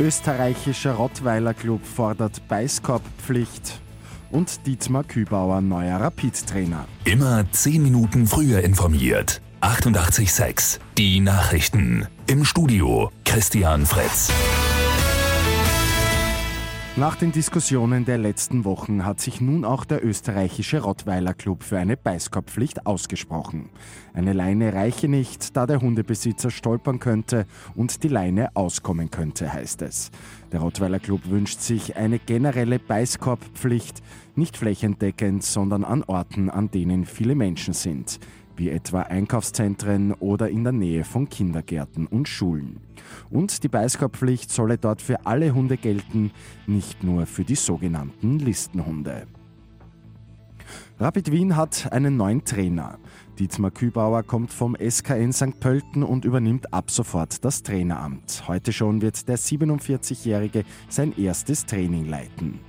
Österreichischer Rottweiler Club fordert Beißkorbpflicht und Dietmar Kübauer neuer Rapid-Trainer. Immer 10 Minuten früher informiert. 88.6 Die Nachrichten. Im Studio Christian Fritz. Nach den Diskussionen der letzten Wochen hat sich nun auch der österreichische Rottweiler Club für eine Beißkorbpflicht ausgesprochen. Eine Leine reiche nicht, da der Hundebesitzer stolpern könnte und die Leine auskommen könnte, heißt es. Der Rottweiler Club wünscht sich eine generelle Beißkorbpflicht, nicht flächendeckend, sondern an Orten, an denen viele Menschen sind wie etwa Einkaufszentren oder in der Nähe von Kindergärten und Schulen. Und die Beißkorbpflicht solle dort für alle Hunde gelten, nicht nur für die sogenannten Listenhunde. Rapid Wien hat einen neuen Trainer. Dietmar Kübauer kommt vom SKN St. Pölten und übernimmt ab sofort das Traineramt. Heute schon wird der 47-Jährige sein erstes Training leiten.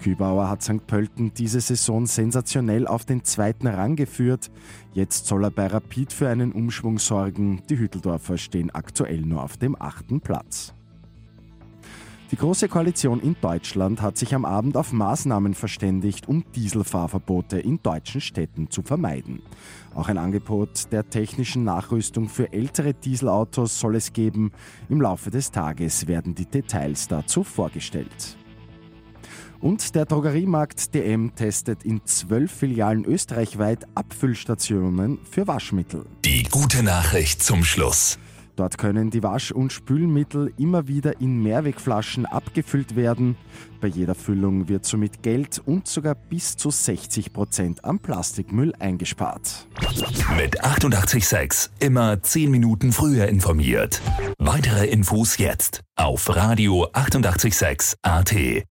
Kübauer hat St. Pölten diese Saison sensationell auf den zweiten Rang geführt. Jetzt soll er bei Rapid für einen Umschwung sorgen. Die Hütteldorfer stehen aktuell nur auf dem achten Platz. Die Große Koalition in Deutschland hat sich am Abend auf Maßnahmen verständigt, um Dieselfahrverbote in deutschen Städten zu vermeiden. Auch ein Angebot der technischen Nachrüstung für ältere Dieselautos soll es geben. Im Laufe des Tages werden die Details dazu vorgestellt. Und der Drogeriemarkt DM testet in zwölf Filialen österreichweit Abfüllstationen für Waschmittel. Die gute Nachricht zum Schluss. Dort können die Wasch- und Spülmittel immer wieder in Mehrwegflaschen abgefüllt werden. Bei jeder Füllung wird somit Geld und sogar bis zu 60 Prozent am Plastikmüll eingespart. Mit 886 immer 10 Minuten früher informiert. Weitere Infos jetzt auf Radio 886 AT.